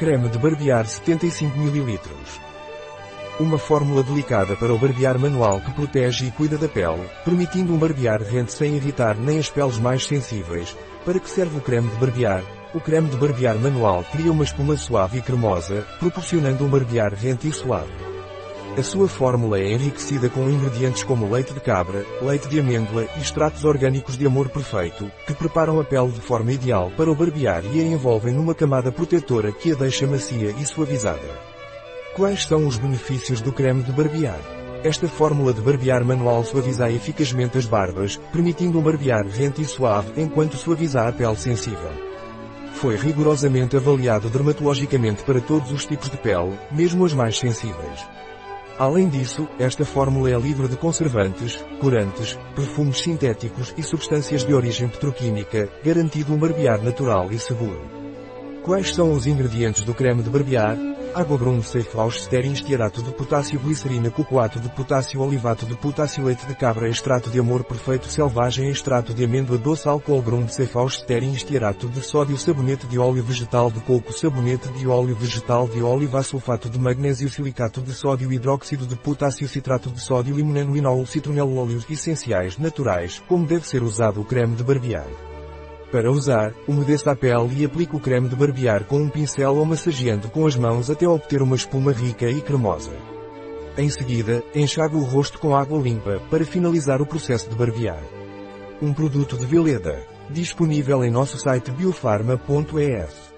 Creme de barbear 75 ml. Uma fórmula delicada para o barbear manual que protege e cuida da pele, permitindo um barbear rente sem irritar nem as peles mais sensíveis. Para que serve o creme de barbear? O creme de barbear manual cria uma espuma suave e cremosa, proporcionando um barbear rente e suave. A sua fórmula é enriquecida com ingredientes como leite de cabra, leite de amêndoa e extratos orgânicos de amor perfeito, que preparam a pele de forma ideal para o barbear e a envolvem numa camada protetora que a deixa macia e suavizada. Quais são os benefícios do creme de barbear? Esta fórmula de barbear manual suaviza eficazmente as barbas, permitindo um barbear rente e suave enquanto suaviza a pele sensível. Foi rigorosamente avaliado dermatologicamente para todos os tipos de pele, mesmo as mais sensíveis. Além disso, esta fórmula é livre de conservantes, corantes, perfumes sintéticos e substâncias de origem petroquímica, garantindo um barbear natural e seguro. Quais são os ingredientes do creme de barbear? Água Grundsafe Austerin estearato de potássio glicerina cocoato de potássio olivato de potássio leite de cabra extrato de amor perfeito selvagem extrato de amêndoa doce álcool Grundsafe Austerin estearato de sódio sabonete de óleo vegetal de coco sabonete de óleo vegetal de oliva sulfato de magnésio silicato de sódio hidróxido de potássio citrato de sódio limoneno citronelo óleos essenciais naturais como deve ser usado o creme de barbear. Para usar, umedeça a pele e aplique o creme de barbear com um pincel ou massageando com as mãos até obter uma espuma rica e cremosa. Em seguida, enxague o rosto com água limpa para finalizar o processo de barbear. Um produto de Veleda. Disponível em nosso site biofarma.es.